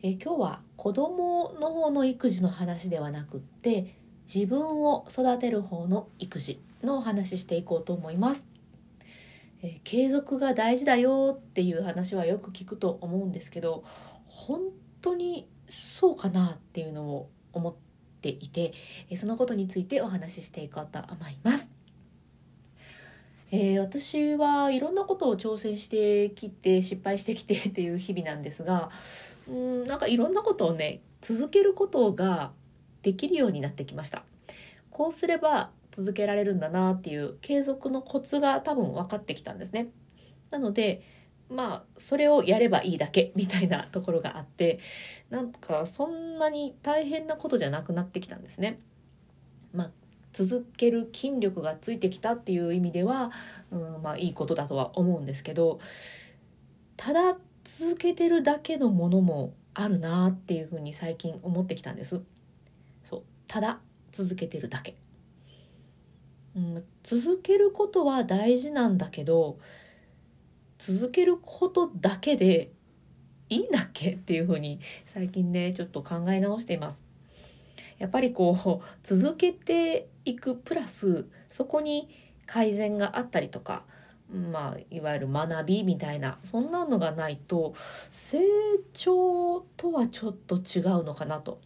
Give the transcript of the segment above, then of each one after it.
え今日は子供の方の育児の話ではなくって自分を育てる方の育児のお話ししていこうと思います、え継続が大事だよっていう話はよく聞くと思うんですけど本当にそうかなっていうのを思っていてえそのことについてお話ししていこうと思います。えー、私はいろんなことを挑戦してきて失敗してきてっていう日々なんですがうんなんかいろんなことをね続けることができるようになってきました。こうすれば続けられるんだなっていう継続のコツが多分分かってきたんですね。なのでまあそれをやればいいだけみたいなところがあってなんかそんなに大変なことじゃなくなってきたんですね。まあ続ける筋力がついてきたっていう意味では、うん、まあいいことだとは思うんですけどただ続けてるだけのものもあるなっていうふうに最近思ってきたんです。そう。ただ続けてるだけ、うん、続けることは大事なんだけど続けることだけでいいんだっけっていうふうに最近ねちょっと考え直しています。やっぱりこう続けていくプラスそこに改善があったりとかまあいわゆる学びみたいなそんなのがないと成長とはちょっと違うのかなと。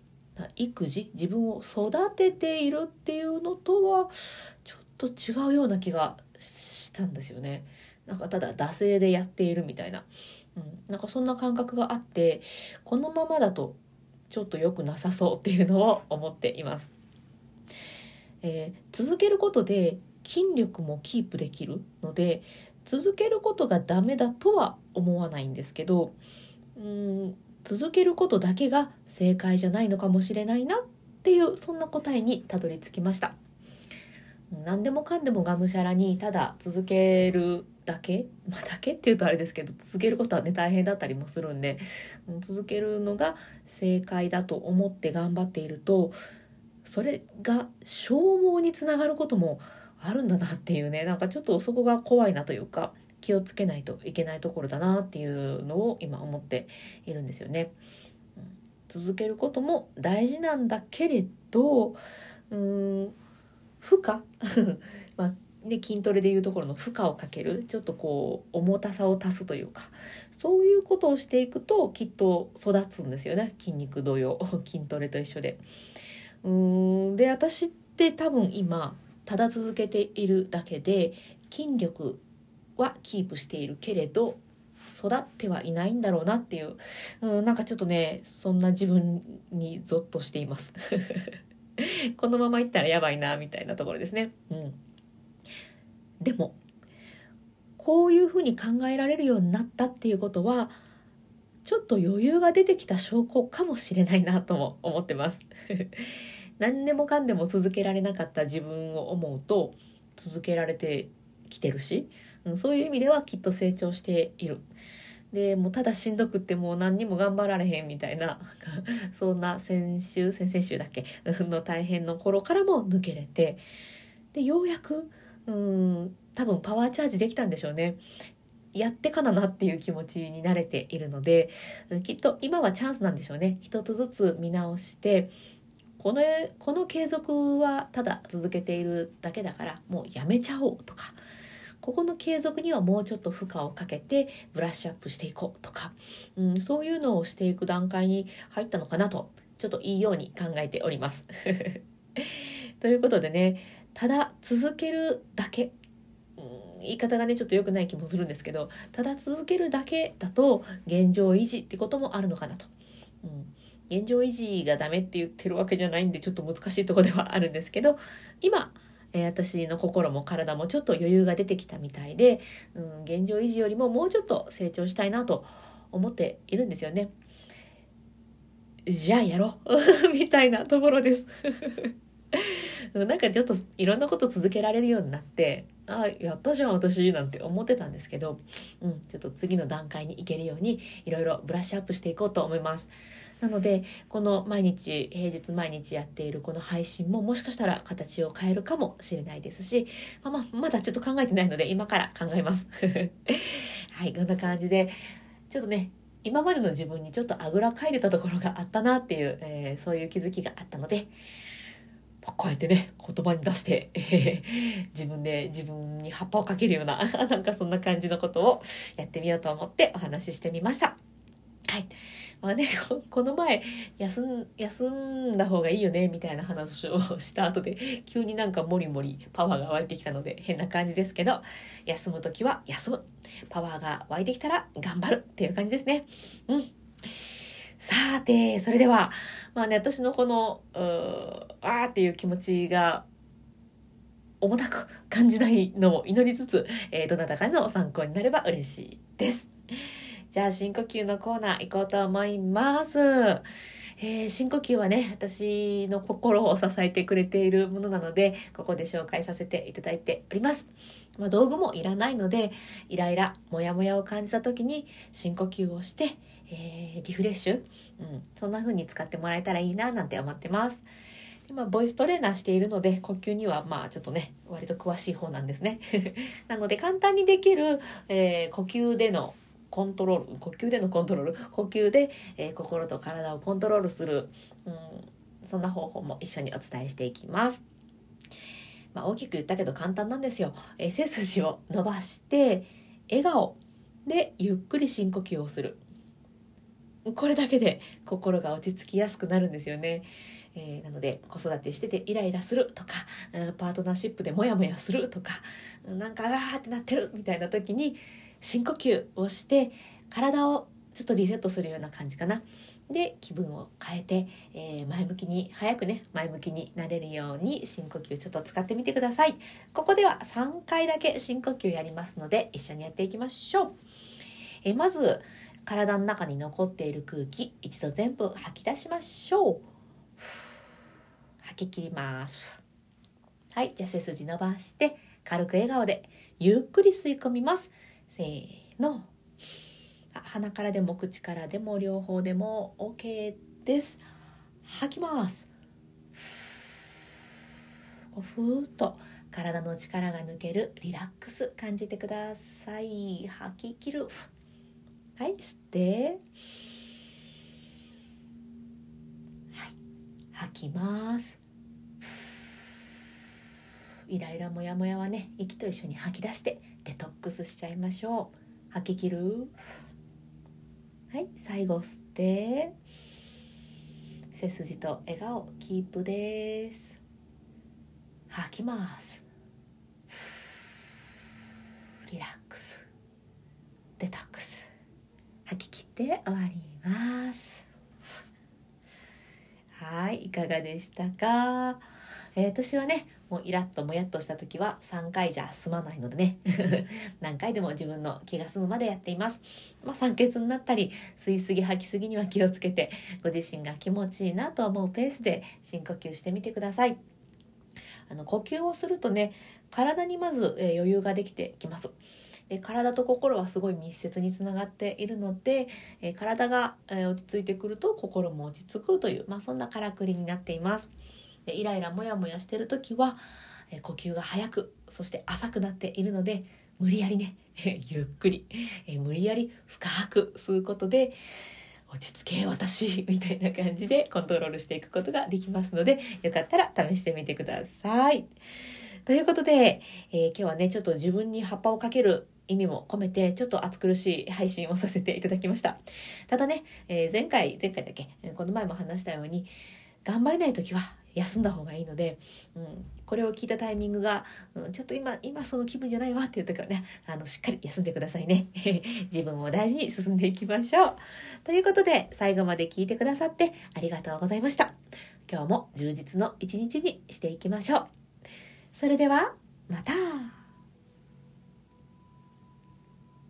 育児自分を育てているっていうのとはちょっと違うような気がしたんですよね。なんかただ惰性でやっているみたいな、うん、なんかそんな感覚があってこのままだとちょっと良くなさそうっていうのを思っています、えー、続けることで筋力もキープできるので続けることがダメだとは思わないんですけどうん続けることだけが正解じゃないのかもしれないなっていうそんな答えにたどり着きました。何でもかんでもがむしゃらにただ続けるだけ、まあ、だけっていうとあれですけど続けることはね大変だったりもするんで続けるのが正解だと思って頑張っているとそれが消耗につながることもあるんだなっていうねなんかちょっとそこが怖いなというか気をつけないといけないところだなっていうのを今思っているんですよね。続けることも大事なんだけれどうーん負荷？まあね、筋トレでいうところの負荷をかけるちょっとこう重たさを足すというかそういうことをしていくときっと育つんですよね筋肉同様 筋トレと一緒で。うーんで私って多分今ただ続けているだけで筋力はキープしているけれど育ってはいないんだろうなっていううんなんかちょっとねそんな自分にゾッとしています。このままいったらやばいなみたいなところですね。うん。でもこういうふうに考えられるようになったっていうことはちょっと余裕が出てきた証拠かもしれないなとも思ってます。何でもかんでも続けられなかった自分を思うと続けられてきてるし、うん、そういう意味ではきっと成長している。でもうただしんどくってもう何にも頑張られへんみたいな そんな先週先々週だっけ？の大変の頃からも抜けれてでようやくうん多分パワーチャージできたんでしょうね。やってかななっていう気持ちに慣れているのできっと今はチャンスなんでしょうね。一つずつ見直してこのこの継続はただ続けているだけだからもうやめちゃおうとかここの継続にはもうちょっと負荷をかけてブラッシュアップしていこうとか、うん、そういうのをしていく段階に入ったのかなとちょっといいように考えております。ということでねただ続けるだけ、うん、言い方がねちょっと良くない気もするんですけどただ続けるだけだと現状維持ってこともあるのかなと。うん現状維持がダメって言ってるわけじゃないんでちょっと難しいとこではあるんですけど今、えー、私の心も体もちょっと余裕が出てきたみたいで、うん、現状維持よりももうちょっと成長したいなと思っているんですよね。じゃあやろう みたいなところです なんかちょっといろんなこと続けられるようになってあやったじゃん私なんて思ってたんですけど、うん、ちょっと次の段階に行けるようにいろいろブラッシュアップしていこうと思います。なのでこの毎日平日毎日やっているこの配信ももしかしたら形を変えるかもしれないですし、まあ、まだちょっと考えてないので今から考えます。はいこんな感じでちょっとね今までの自分にちょっとあぐらかいてたところがあったなっていう、えー、そういう気づきがあったのでこうやってね言葉に出して、えー、自分で自分に葉っぱをかけるような なんかそんな感じのことをやってみようと思ってお話ししてみました。はい。まあね、この前、休ん、休んだ方がいいよね、みたいな話をした後で、急になんかモリモリパワーが湧いてきたので、変な感じですけど、休む時は休む。パワーが湧いてきたら頑張るっていう感じですね。うん。さて、それでは、まあね、私のこの、うーあーっていう気持ちが、重たく感じないのを祈りつつ、えー、どなたかの参考になれば嬉しいです。じゃあ深呼吸のコーナー行こうと思います。えー、深呼吸はね、私の心を支えてくれているものなので、ここで紹介させていただいております。まあ、道具もいらないので、イライラ、モヤモヤを感じた時に深呼吸をして、えー、リフレッシュ、うん、そんな風に使ってもらえたらいいななんて思ってます。ま、ボイストレーナーしているので、呼吸にはまあちょっとね、割と詳しい方なんですね。なので簡単にできる、えー、呼吸でのコントロール呼吸でのコントロール呼吸で、えー、心と体をコントロールする、うん、そんな方法も一緒にお伝えしていきます。まあ、大きく言ったけど簡単なんですよ。えー、背筋を伸ばして笑顔でゆっくり深呼吸をする。これだけで心が落ち着きやすくなるんですよね。えー、なので子育てしててイライラするとか、パートナーシップでモヤモヤするとか、なんかあーってなってるみたいな時に深呼吸をして体をちょっとリセットするような感じかな。で気分を変えて、えー、前向きに早くね前向きになれるように深呼吸ちょっと使ってみてください。ここでは3回だけ深呼吸やりますので一緒にやっていきましょう、えー、まず体の中に残っている空気一度全部吐き出しましょう。吐き切ります。はいじゃあ背筋伸ばして軽く笑顔でゆっくり吸い込みます。せーの。鼻からでも口からでも両方でも OK です。吐きます。ふーっと。体の力が抜けるリラックス感じてください。吐き切る。はい吸って。はい吐きます。イライラモヤモヤはね息と一緒に吐き出してデトックスしちゃいましょう。吐き切る？はい最後吸って背筋と笑顔キープです。吐きます。リラックス。デトックス。吐き切って終わります。はいいかがでしたか？えー、私はね、もうイラッともやっとした時は3回じゃ済まないのでね、何回でも自分の気が済むまでやっています。まあ、酸欠になったり、吸いすぎ吐きすぎには気をつけて、ご自身が気持ちいいなと思うペースで深呼吸してみてください。あの、呼吸をするとね、体にまず、え、余裕ができてきます。で体と心はすごい密接につながっているので、え、体が、え、落ち着いてくると心も落ち着くという、まあ、そんなからくりになっています。でイライラモヤモヤしてる時は、え呼吸が速くそして浅くなっているので無理やりね ゆっくり、え無理やり深く吸うことで落ち着け私 みたいな感じでコントロールしていくことができますのでよかったら試してみてください。ということで、えー、今日はねちょっと自分に葉っぱをかける意味も込めてちょっと暑苦しい配信をさせていただきました。ただね、えー、前回前回だけこの前も話したように頑張れない時は休んだ方がいいので、うん、これを聞いたタイミングが、うん、ちょっと今、今その気分じゃないわっていう時はね、あの、しっかり休んでくださいね。自分を大事に進んでいきましょう。ということで、最後まで聞いてくださってありがとうございました。今日も充実の一日にしていきましょう。それでは、また